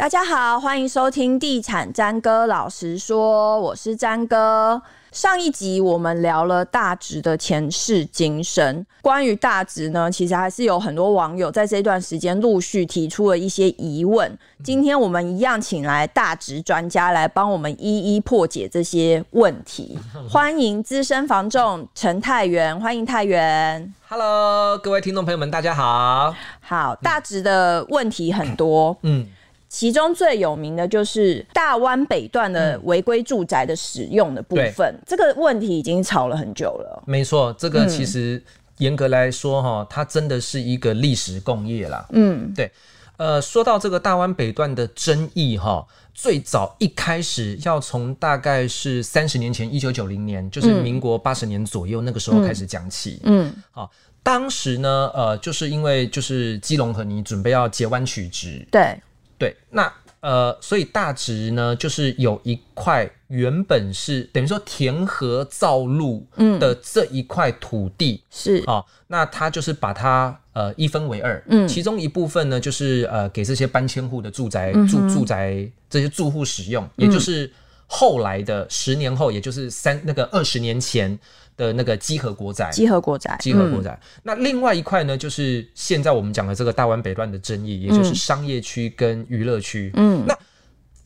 大家好，欢迎收听《地产詹哥老实说》，我是詹哥。上一集我们聊了大直的前世今生。关于大直呢，其实还是有很多网友在这段时间陆续提出了一些疑问。今天我们一样请来大直专家来帮我们一一破解这些问题。欢迎资深房仲陈泰元，欢迎泰元。Hello，各位听众朋友们，大家好。好，大直的问题很多。嗯。其中最有名的就是大湾北段的违规住宅的使用的部分，嗯、这个问题已经吵了很久了。没错，这个其实严格来说，哈，它真的是一个历史共业啦。嗯，对。呃，说到这个大湾北段的争议，哈，最早一开始要从大概是三十年前，一九九零年，就是民国八十年左右那个时候开始讲起。嗯，好，当时呢，呃，就是因为就是基隆和你准备要截弯取直，对。对，那呃，所以大直呢，就是有一块原本是等于说填河造路的这一块土地，是。啊、哦，那他就是把它呃一分为二，嗯，其中一部分呢，就是呃给这些搬迁户的住宅、嗯、住住宅这些住户使用，也就是后来的十年后，也就是三那个二十年前。的那个基河国宅，基河国宅，基河国宅。嗯、那另外一块呢，就是现在我们讲的这个大湾北段的争议，也就是商业区跟娱乐区。嗯，那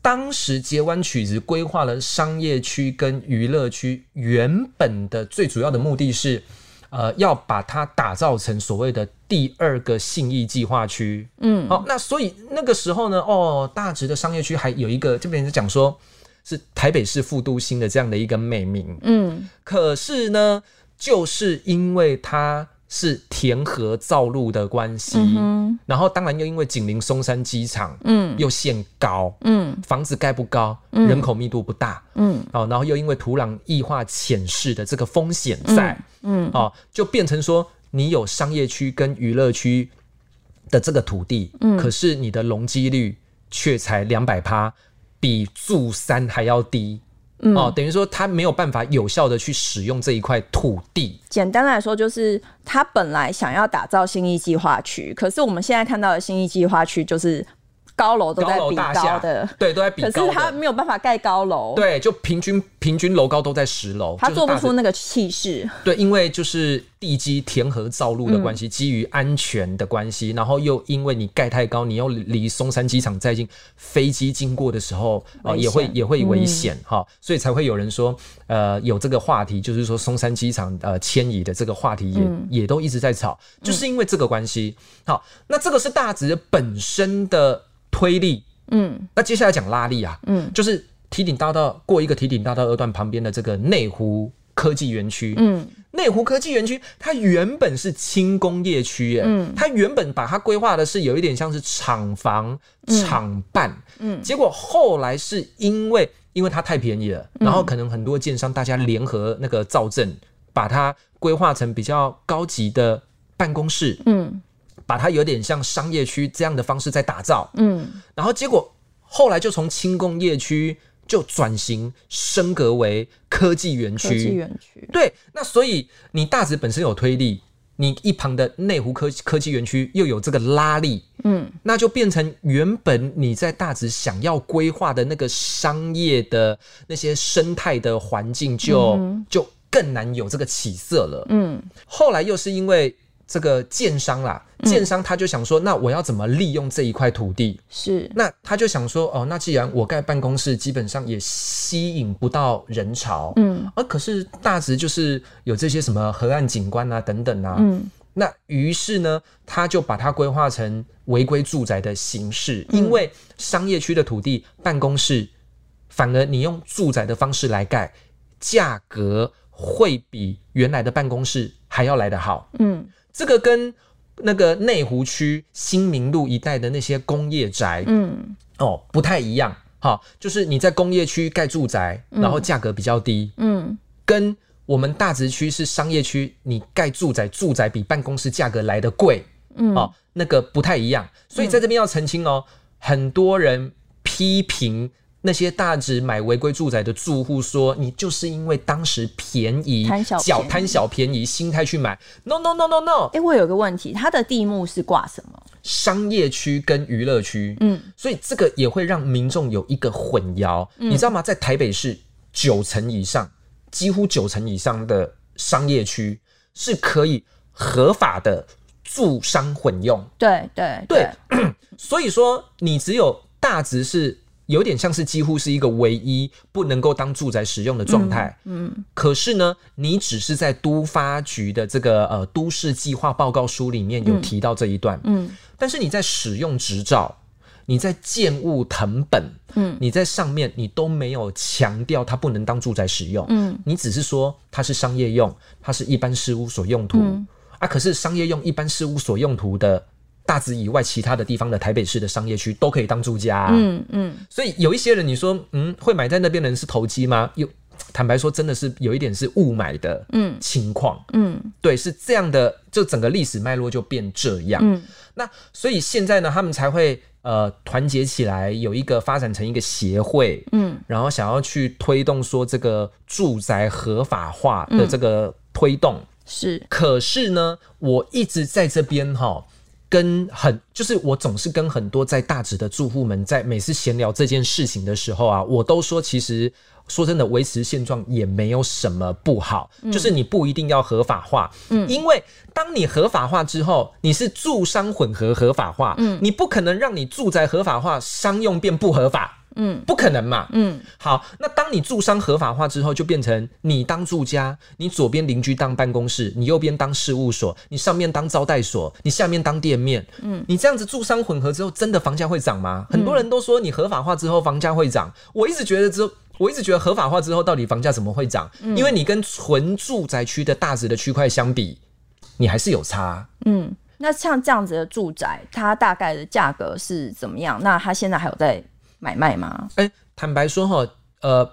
当时截弯取直规划了商业区跟娱乐区，原本的最主要的目的是，呃，要把它打造成所谓的第二个信义计划区。嗯，好，那所以那个时候呢，哦，大直的商业区还有一个，这边是讲说。是台北市副都心的这样的一个美名，嗯，可是呢，就是因为它是填河造路的关系，嗯，然后当然又因为紧邻松山机场，嗯，又限高，嗯，房子盖不高，嗯，人口密度不大，嗯，哦，然后又因为土壤异化潜势的这个风险在，嗯，哦，就变成说你有商业区跟娱乐区的这个土地，嗯，可是你的容积率却才两百趴。比住三还要低，嗯、哦，等于说他没有办法有效的去使用这一块土地。简单来说，就是他本来想要打造新义计划区，可是我们现在看到的新义计划区就是。高楼都在比高的，对，都在比高。可是他没有办法盖高楼，对，就平均平均楼高都在十楼，他做不出那个气势。对，因为就是地基填河造路的关系，嗯、基于安全的关系，然后又因为你盖太高，你又离松山机场再近，飞机经过的时候啊、呃，也会也会危险哈、嗯，所以才会有人说，呃，有这个话题，就是说松山机场呃迁移的这个话题也、嗯、也都一直在吵，就是因为这个关系。好，那这个是大直本身的。推力，嗯，那接下来讲拉力啊，嗯，就是提顶大道过一个提顶大道二段旁边的这个内湖科技园区，嗯，内湖科技园区它原本是轻工业区耶，嗯，它原本把它规划的是有一点像是厂房、厂办，嗯，结果后来是因为因为它太便宜了，然后可能很多建商大家联合那个造镇，把它规划成比较高级的办公室，嗯。把它有点像商业区这样的方式在打造，嗯，然后结果后来就从轻工业区就转型升格为科技园区，科技园区，对，那所以你大直本身有推力，你一旁的内湖科科技园区又有这个拉力，嗯，那就变成原本你在大直想要规划的那个商业的那些生态的环境就，就、嗯、就更难有这个起色了，嗯，后来又是因为。这个建商啦，建商他就想说，嗯、那我要怎么利用这一块土地？是，那他就想说，哦，那既然我盖办公室，基本上也吸引不到人潮，嗯，而可是大直就是有这些什么河岸景观啊等等啊，嗯，那于是呢，他就把它规划成违规住宅的形式，嗯、因为商业区的土地，办公室反而你用住宅的方式来盖，价格会比原来的办公室还要来得好，嗯。这个跟那个内湖区新民路一带的那些工业宅，嗯，哦，不太一样，哈，就是你在工业区盖住宅，然后价格比较低，嗯，跟我们大直区是商业区，你盖住宅，住宅比办公室价格来得贵，嗯，哦，那个不太一样，所以在这边要澄清哦，很多人批评那些大直买违规住宅的住户说，你就是因为当时便宜，贪小小贪小便宜心态去买。No no no no no！哎、欸，我有个问题，它的地目是挂什么？商业区跟娱乐区。嗯，所以这个也会让民众有一个混淆。嗯、你知道吗？在台北市九成以上，几乎九成以上的商业区是可以合法的住商混用。对对对，对。所以说，你只有大直是。有点像是几乎是一个唯一不能够当住宅使用的状态，嗯，嗯，可是呢，你只是在都发局的这个呃都市计划报告书里面有提到这一段，嗯，嗯，但是你在使用执照、你在建物藤本，嗯，你在上面你都没有强调它不能当住宅使用，嗯，你只是说它是商业用，它是一般事务所用途，嗯，啊，可是商业用、一般事务所用途的。大直以外，其他的地方的台北市的商业区都可以当住家，啊嗯。嗯嗯，所以有一些人，你说，嗯，会买在那边的人是投机吗？有，坦白说，真的是有一点是误买的，嗯，情况，嗯，对，是这样的，就整个历史脉络就变这样。嗯，那所以现在呢，他们才会呃团结起来，有一个发展成一个协会，嗯，然后想要去推动说这个住宅合法化的这个推动，嗯、是。可是呢，我一直在这边哈。跟很就是我总是跟很多在大直的住户们在每次闲聊这件事情的时候啊，我都说其实说真的维持现状也没有什么不好，嗯、就是你不一定要合法化，嗯，因为当你合法化之后，你是住商混合合法化，嗯，你不可能让你住宅合法化，商用变不合法。嗯，不可能嘛。嗯，好，那当你住商合法化之后，就变成你当住家，你左边邻居当办公室，你右边当事务所，你上面当招待所，你下面当店面。嗯，你这样子住商混合之后，真的房价会涨吗？很多人都说你合法化之后房价会涨，我一直觉得之后，我一直觉得合法化之后到底房价怎么会涨？因为你跟纯住宅区的大值的区块相比，你还是有差。嗯，那像这样子的住宅，它大概的价格是怎么样？那它现在还有在？买卖吗？哎、欸，坦白说哈，呃，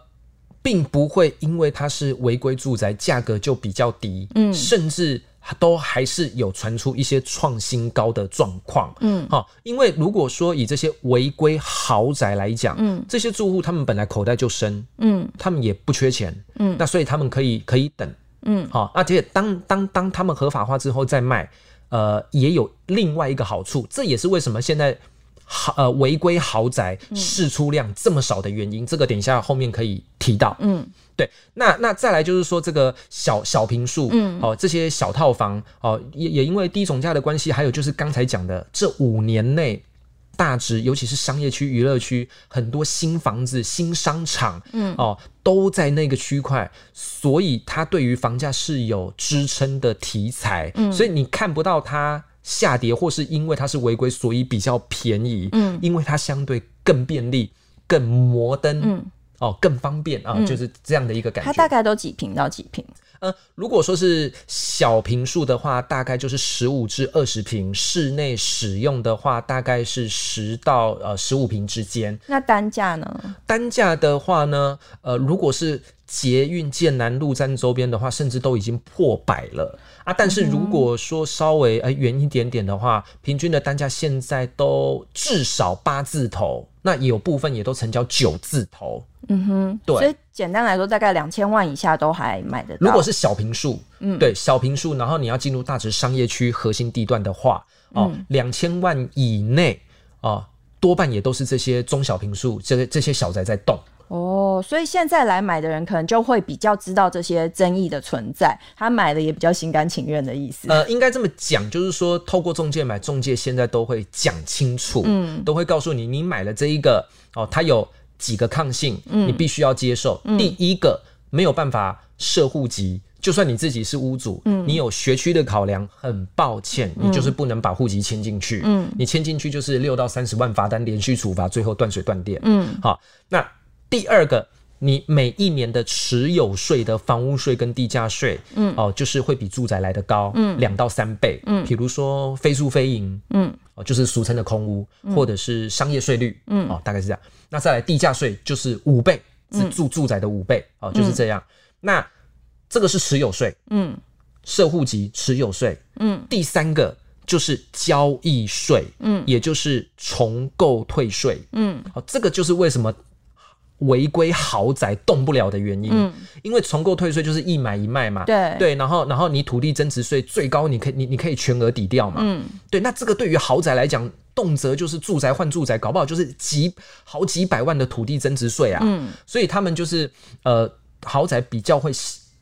并不会因为它是违规住宅，价格就比较低，嗯，甚至都还是有传出一些创新高的状况，嗯，哈，因为如果说以这些违规豪宅来讲，嗯，这些住户他们本来口袋就深，嗯，他们也不缺钱，嗯，那所以他们可以可以等，嗯，好，而且当当当他们合法化之后再卖，呃，也有另外一个好处，这也是为什么现在。豪呃，违规豪宅释出量这么少的原因，嗯、这个等一下后面可以提到。嗯，对，那那再来就是说这个小小平数，嗯，哦，这些小套房，哦，也也因为低总价的关系，还有就是刚才讲的这五年内大直，尤其是商业区、娱乐区，很多新房子、新商场，嗯，哦，都在那个区块，所以它对于房价是有支撑的题材。嗯，所以你看不到它。下跌，或是因为它是违规，所以比较便宜。嗯，因为它相对更便利、更摩登，嗯，哦，更方便啊，就是这样的一个感觉。它大概都几平到几平？呃，如果说是小平数的话，大概就是十五至二十平；室内使用的话，大概是十到呃十五平之间。那单价呢？单价的话呢，呃，如果是捷运建南路站周边的话，甚至都已经破百了啊。但是如果说稍微呃远一点点的话，平均的单价现在都至少八字头，那有部分也都成交九字头。嗯哼，对。所以简单来说，大概两千万以下都还买得到。如果是小平数，嗯，对，小平数，然后你要进入大直商业区核心地段的话，哦，两千、嗯、万以内哦，多半也都是这些中小坪数，这这些小宅在动。哦，所以现在来买的人可能就会比较知道这些争议的存在，他买的也比较心甘情愿的意思。呃，应该这么讲，就是说透过中介买，中介现在都会讲清楚，嗯，都会告诉你，你买了这一个哦，它有。几个抗性，你必须要接受。嗯、第一个没有办法设户籍，就算你自己是屋主，嗯、你有学区的考量，很抱歉，嗯、你就是不能把户籍迁进去。嗯、你迁进去就是六到三十万罚单，连续处罚，最后断水断电。嗯，好。那第二个，你每一年的持有税的房屋税跟地价税，嗯，哦，就是会比住宅来的高，嗯，两到三倍。嗯，比如说非租非营，嗯，哦，就是俗称的空屋，嗯、或者是商业税率，嗯，哦，大概是这样。那再来地价税就是五倍，是住住宅的五倍哦，嗯、就是这样。那这个是持有税，嗯，社户籍持有税，嗯，第三个就是交易税，嗯，也就是重购退税，嗯，好，这个就是为什么违规豪宅动不了的原因，嗯，因为重购退税就是一买一卖嘛，对。对，然后然后你土地增值税最高，你可以你你可以全额抵掉嘛，嗯，对，那这个对于豪宅来讲，动辄就是住宅换住宅，搞不好就是几好几百万的土地增值税啊，嗯，所以他们就是呃豪宅比较会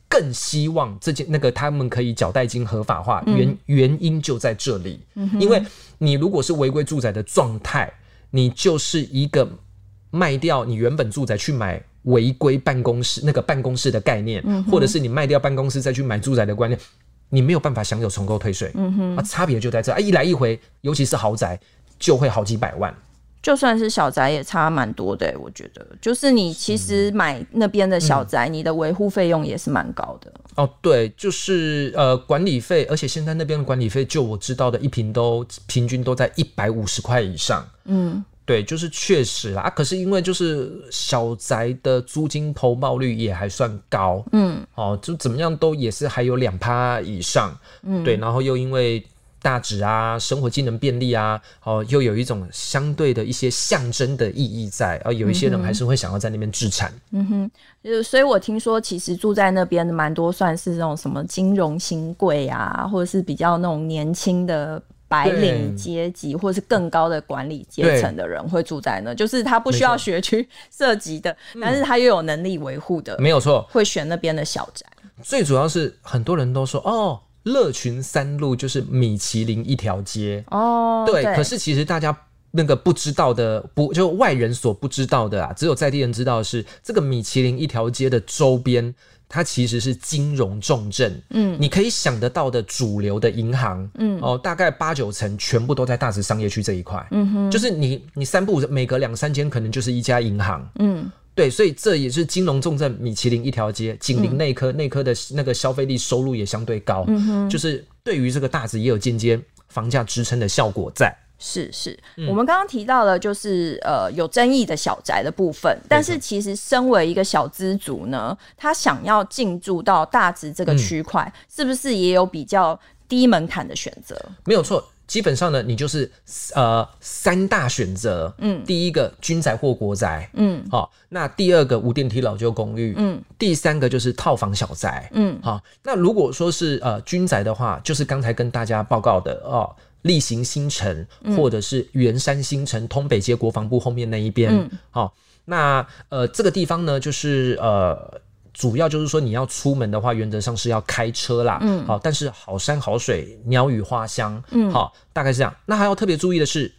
更希望这件那个他们可以缴代金合法化，原原因就在这里，因为你如果是违规住宅的状态，你就是一个。卖掉你原本住宅去买违规办公室那个办公室的概念，嗯、或者是你卖掉办公室再去买住宅的观念，你没有办法享有重购退税。嗯哼，啊，差别就在这啊，一来一回，尤其是豪宅就会好几百万，就算是小宅也差蛮多的。我觉得，就是你其实买那边的小宅，嗯、你的维护费用也是蛮高的。哦，对，就是呃管理费，而且现在那边的管理费，就我知道的一平都平均都在一百五十块以上。嗯。对，就是确实啦，啊，可是因为就是小宅的租金投报率也还算高，嗯，哦，就怎么样都也是还有两趴以上，嗯，对，然后又因为大直啊，生活机能便利啊，哦，又有一种相对的一些象征的意义在，而有一些人还是会想要在那边置产，嗯哼，就所以我听说其实住在那边的蛮多算是那种什么金融新贵啊，或者是比较那种年轻的。白领阶级或是更高的管理阶层的人会住在那，就是他不需要学区 涉及的，但是他又有能力维护的，没有错，会选那边的小宅。最主要是很多人都说哦，乐群三路就是米其林一条街哦，对，对。可是其实大家那个不知道的，不就外人所不知道的啊，只有在地人知道的是这个米其林一条街的周边。它其实是金融重镇，嗯，你可以想得到的主流的银行，嗯，哦，大概八九成全部都在大直商业区这一块，嗯哼，就是你你三步每隔两三间可能就是一家银行，嗯，对，所以这也是金融重镇米其林一条街，紧邻内科，内科的那个消费力收入也相对高，嗯哼，就是对于这个大直也有间接房价支撑的效果在。是是，嗯、我们刚刚提到了就是呃有争议的小宅的部分，但是其实身为一个小资族呢，他想要进驻到大直这个区块，嗯、是不是也有比较低门槛的选择？没有错，基本上呢，你就是呃三大选择，嗯，第一个军宅或国宅，嗯，好、哦，那第二个无电梯老旧公寓，嗯，第三个就是套房小宅，嗯，好、哦，那如果说是呃军宅的话，就是刚才跟大家报告的哦。力行新城，或者是圆山新城，通北街国防部后面那一边，嗯，好、哦，那呃这个地方呢，就是呃主要就是说你要出门的话，原则上是要开车啦，嗯，好，但是好山好水，鸟语花香，嗯，好，大概是这样。那还要特别注意的是，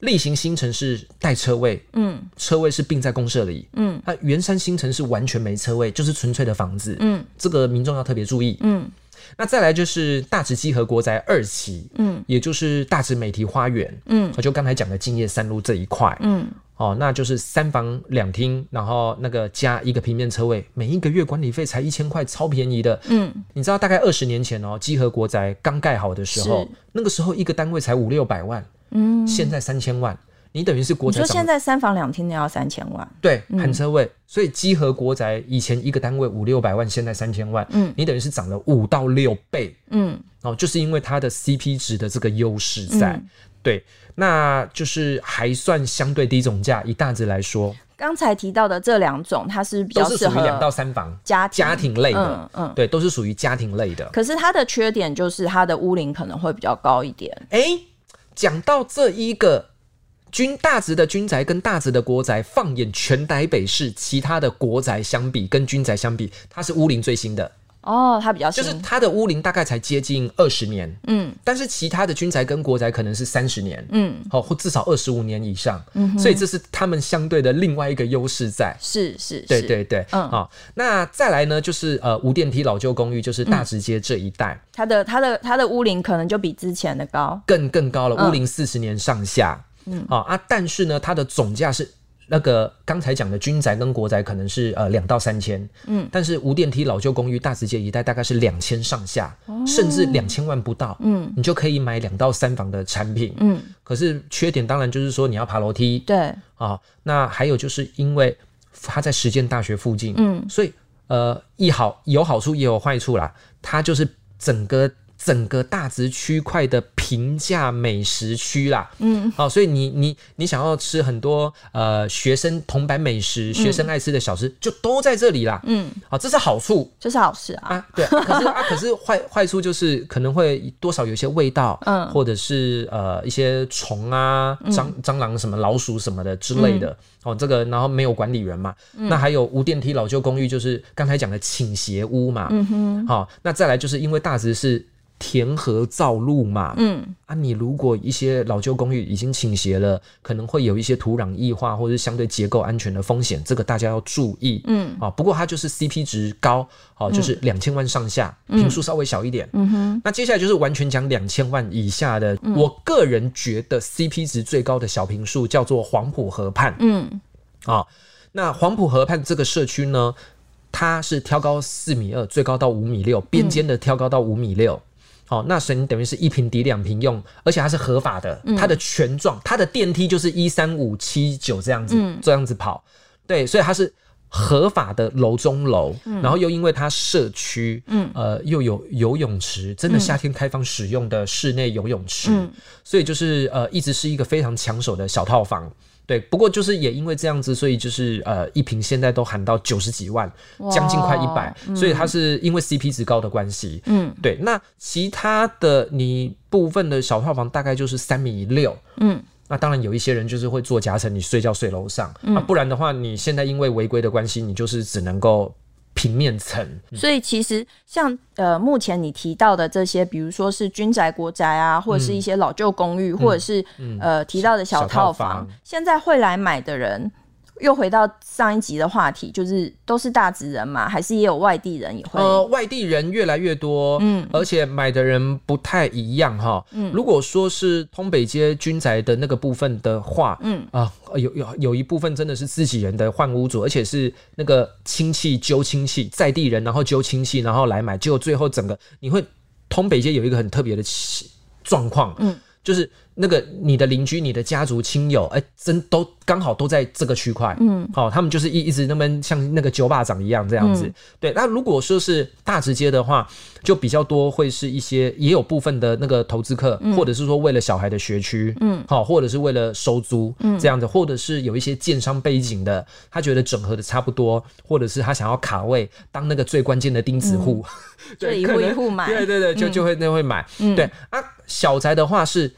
例行新城是带车位，嗯，车位是并在公社里，嗯，那圆山新城是完全没车位，就是纯粹的房子，嗯，这个民众要特别注意，嗯。那再来就是大直基和国宅二期，嗯，也就是大直美堤花园，嗯，就刚才讲的敬业三路这一块，嗯，哦，那就是三房两厅，然后那个加一个平面车位，每一个月管理费才一千块，超便宜的，嗯，你知道大概二十年前哦，基和国宅刚盖好的时候，那个时候一个单位才五六百万，嗯，现在三千万。你等于是国宅，你说现在三房两厅的要三千万，对，含车位，嗯、所以集合国宅以前一个单位五六百万，现在三千万，嗯，你等于是涨了五到六倍，嗯，哦，就是因为它的 CP 值的这个优势在，嗯、对，那就是还算相对低总价，以大致来说，刚才提到的这两种，它是比较适合两到三房家庭家庭类的，嗯，嗯对，都是属于家庭类的。可是它的缺点就是它的屋龄可能会比较高一点。哎、欸，讲到这一个。军大直的军宅跟大直的国宅，放眼全台北市，其他的国宅相比，跟军宅相比，它是屋龄最新的。哦，它比较新，就是它的屋龄大概才接近二十年。嗯，但是其他的军宅跟国宅可能是三十年。嗯，好，或至少二十五年以上。嗯，所以这是他们相对的另外一个优势在。是是，是，对对对。嗯，好，那再来呢，就是呃无电梯老旧公寓，就是大直街这一带，嗯、它的它的它的屋龄可能就比之前的高，更更高了，屋龄四十年上下。嗯，好啊，但是呢，它的总价是那个刚才讲的军宅跟国宅可能是呃两到三千，嗯，但是无电梯老旧公寓大直街一带大概是两千上下，哦、甚至两千万不到，嗯，你就可以买两到三房的产品，嗯，可是缺点当然就是说你要爬楼梯，对，啊，那还有就是因为它在实践大学附近，嗯，所以呃一好有好处也有坏处啦，它就是整个整个大直区块的。平价美食区啦。嗯，好、哦，所以你你你想要吃很多呃学生铜板美食，学生爱吃的小吃，嗯、就都在这里啦。嗯，好、哦，这是好处，这是好事啊。啊，对，可是啊，可是坏坏处就是可能会多少有一些味道，嗯，或者是呃一些虫啊、蟑蟑螂什么、老鼠什么的之类的。嗯、哦，这个然后没有管理员嘛，嗯、那还有无电梯老旧公寓，就是刚才讲的倾斜屋嘛。嗯哼，好、哦，那再来就是因为大直是。填河造路嘛，嗯。啊，你如果一些老旧公寓已经倾斜了，可能会有一些土壤异化或者相对结构安全的风险，这个大家要注意，嗯。啊。不过它就是 CP 值高，哦，就是两千万上下，坪数、嗯、稍微小一点，嗯哼。那接下来就是完全讲两千万以下的，嗯、我个人觉得 CP 值最高的小平数叫做黄埔河畔，嗯。啊。那黄埔河畔这个社区呢，它是挑高四米二，最高到五米六，边间的挑高到五米六。哦，那所以你等于是一瓶抵两瓶用，而且它是合法的，它的权状，它的电梯就是一三五七九这样子，嗯、这样子跑，对，所以它是合法的楼中楼，嗯、然后又因为它社区，嗯，呃，又有游泳池，真的夏天开放使用的室内游泳池，嗯、所以就是呃，一直是一个非常抢手的小套房。对，不过就是也因为这样子，所以就是呃，一瓶现在都喊到九十几万，将近快一百，嗯，所以它是因为 CP 值高的关系。嗯，对。那其他的你部分的小套房大概就是三米六。嗯，那当然有一些人就是会做夹层，你睡觉睡楼上，嗯，啊，不然的话，你现在因为违规的关系，你就是只能够。平面层，所以其实像呃，目前你提到的这些，比如说是军宅、国宅啊，或者是一些老旧公寓，嗯、或者是、嗯、呃提到的小套房。现在会来买的人。又回到上一集的话题，就是都是大直人嘛，还是也有外地人也会？呃，外地人越来越多，嗯，而且买的人不太一样哈。嗯，如果说是通北街军宅的那个部分的话，嗯啊，有有有一部分真的是自己人的换屋主，而且是那个亲戚揪亲戚，在地人然后揪亲戚然后来买，结果最后整个你会通北街有一个很特别的状况，嗯，就是。那个你的邻居、你的家族亲友，哎、欸，真都刚好都在这个区块，嗯，好、哦，他们就是一一直那么像那个酒吧长一样这样子，嗯、对。那如果说是大直接的话，就比较多会是一些，也有部分的那个投资客，嗯、或者是说为了小孩的学区，嗯，好，或者是为了收租，嗯，这样的，或者是有一些建商背景的，他觉得整合的差不多，或者是他想要卡位当那个最关键的钉子户，嗯、对，一户一户买，对对对，就就会那会买，嗯、对啊，小宅的话是。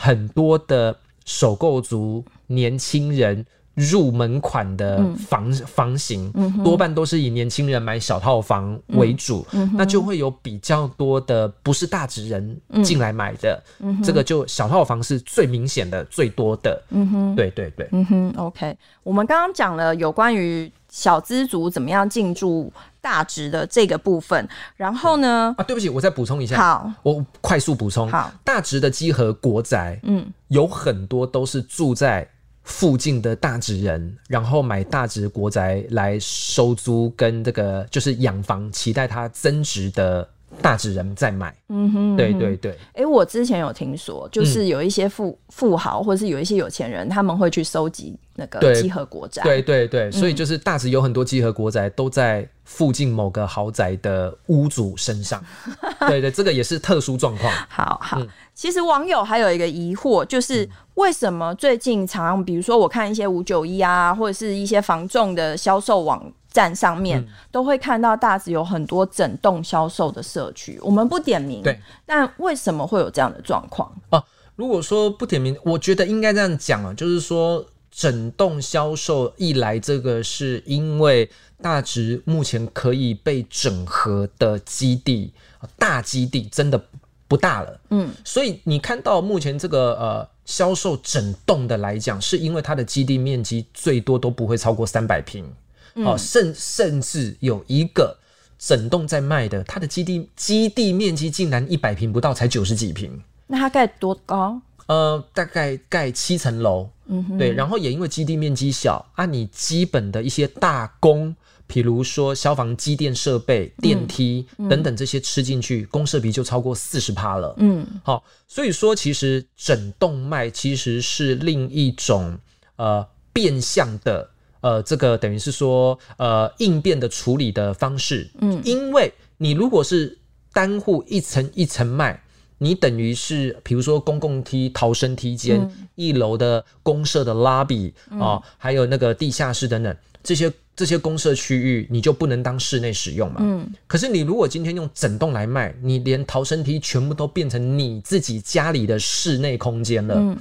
很多的首购族年轻人入门款的房、嗯、房型，嗯、多半都是以年轻人买小套房为主，嗯、那就会有比较多的不是大直人进来买的，这个就小套房是最明显的最多的，嗯哼，对对对，嗯哼，OK，我们刚刚讲了有关于小资族怎么样进驻。大直的这个部分，然后呢？啊，对不起，我再补充一下。好，我快速补充。好，大直的集合国宅，嗯，有很多都是住在附近的大直人，然后买大直国宅来收租，跟这个就是养房，期待它增值的。大直人在买，嗯哼，对对对。哎、欸，我之前有听说，就是有一些富、嗯、富豪，或者是有一些有钱人，他们会去收集那个集合国宅。对对对，所以就是大直有很多集合国宅都在附近某个豪宅的屋主身上。对对，这个也是特殊状况。好好，嗯、其实网友还有一个疑惑，就是为什么最近常常，比如说我看一些五九一啊，或者是一些房仲的销售网。站上面都会看到大直有很多整栋销售的社区，我们不点名，对，但为什么会有这样的状况？哦，如果说不点名，我觉得应该这样讲啊，就是说整栋销售一来，这个是因为大直目前可以被整合的基地，大基地真的不大了，嗯，所以你看到目前这个呃销售整栋的来讲，是因为它的基地面积最多都不会超过三百平。哦，甚甚至有一个整栋在卖的，它的基地基地面积竟然一百平不到，才九十几平。那它盖多高？呃，大概盖七层楼。对。然后也因为基地面积小，啊，你基本的一些大工，比如说消防机电设备、电梯、嗯、等等这些吃进去，公设比就超过四十趴了。嗯，好，所以说其实整栋卖其实是另一种呃变相的。呃，这个等于是说，呃，应变的处理的方式，嗯，因为你如果是单户一层一层卖，你等于是比如说公共梯、逃生梯间、嗯、一楼的公社的 lobby 啊、嗯哦，还有那个地下室等等这些这些公社区域，你就不能当室内使用嘛。嗯。可是你如果今天用整栋来卖，你连逃生梯全部都变成你自己家里的室内空间了。嗯。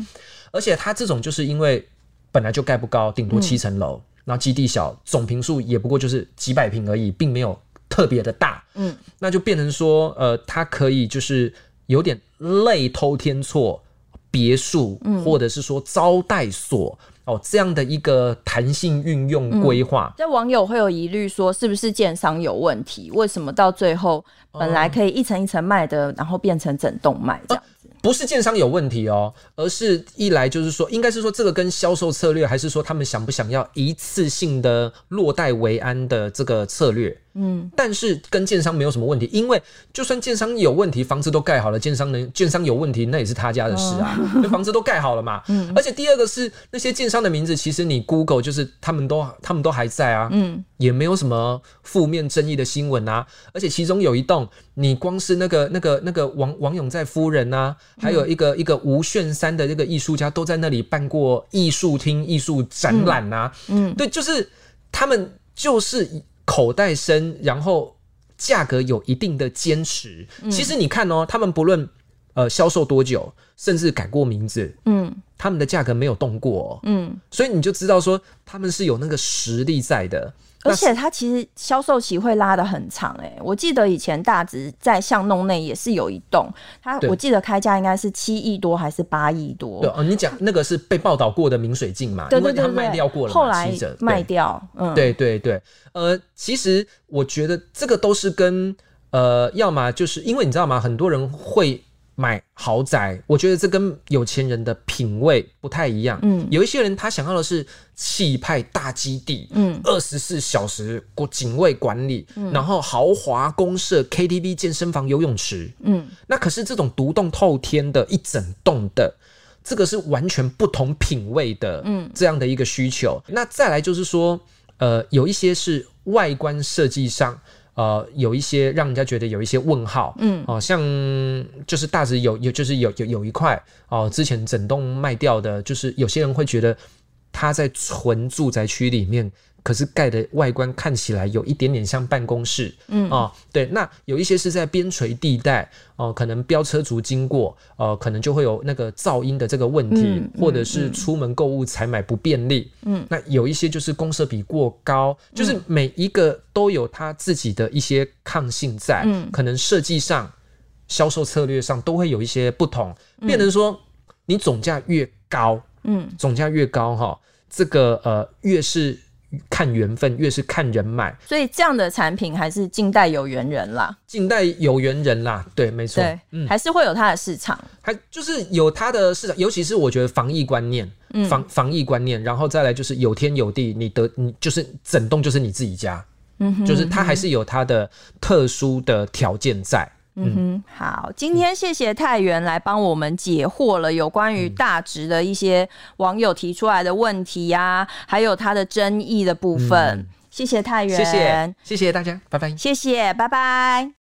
而且它这种就是因为本来就盖不高，顶多七层楼。嗯然后基地小，总坪数也不过就是几百平而已，并没有特别的大。嗯，那就变成说，呃，它可以就是有点类偷天厝别墅，嗯、或者是说招待所哦这样的一个弹性运用规划。这、嗯、网友会有疑虑说，是不是建商有问题？为什么到最后本来可以一层一层卖的，嗯、然后变成整栋卖这样？不是建商有问题哦，而是一来就是说，应该是说这个跟销售策略，还是说他们想不想要一次性的落袋为安的这个策略。嗯，但是跟建商没有什么问题，因为就算建商有问题，房子都盖好了，建商能建商有问题，那也是他家的事啊，哦、房子都盖好了嘛。嗯，而且第二个是那些建商的名字，其实你 Google 就是他们都他们都还在啊，嗯，也没有什么负面争议的新闻啊。而且其中有一栋，你光是那个那个那个王王永在夫人啊，还有一个、嗯、一个吴炫三的这个艺术家，都在那里办过艺术厅、艺术展览啊。嗯，对，就是他们就是。口袋深，然后价格有一定的坚持。嗯、其实你看哦，他们不论呃销售多久，甚至改过名字，嗯，他们的价格没有动过、哦，嗯，所以你就知道说他们是有那个实力在的。而且它其实销售期会拉的很长哎、欸，我记得以前大直在巷弄内也是有一栋，它我记得开价应该是七亿多还是八亿多？对哦，你讲那个是被报道过的明水镜嘛？对对对，因为它卖掉过了，后来卖掉。嗯，对对对，呃，其实我觉得这个都是跟呃，要么就是因为你知道吗？很多人会。买豪宅，我觉得这跟有钱人的品味不太一样。嗯，有一些人他想要的是气派大基地，嗯，二十四小时过警卫管理，嗯，然后豪华公社 KTV、健身房、游泳池，嗯，那可是这种独栋透天的一整栋的，这个是完全不同品味的，嗯，这样的一个需求。嗯，那再来就是说，呃，有一些是外观设计上。呃，有一些让人家觉得有一些问号，嗯，哦、呃，像就是大直有有就是有有有一块哦、呃，之前整栋卖掉的，就是有些人会觉得他在纯住宅区里面。可是盖的外观看起来有一点点像办公室，嗯。啊、呃，对，那有一些是在边陲地带，哦、呃，可能飙车族经过，呃，可能就会有那个噪音的这个问题，嗯、或者是出门购物采买不便利，嗯，那有一些就是公设比过高，嗯、就是每一个都有它自己的一些抗性在，嗯，可能设计上、销售策略上都会有一些不同，变成说你总价越高，嗯，总价越高哈，这个呃越是。看缘分，越是看人脉，所以这样的产品还是静待有缘人啦。静待有缘人啦，对，没错，对，嗯，还是会有它的市场，还就是有它的市场，尤其是我觉得防疫观念，嗯、防防疫观念，然后再来就是有天有地，你得你就是整栋就是你自己家，嗯哼，就是它还是有它的特殊的条件在。嗯哼，好，今天谢谢太原来帮我们解惑了有关于大直的一些网友提出来的问题呀、啊，还有他的争议的部分。嗯、谢谢太原，谢谢，谢谢大家，拜拜，谢谢，拜拜。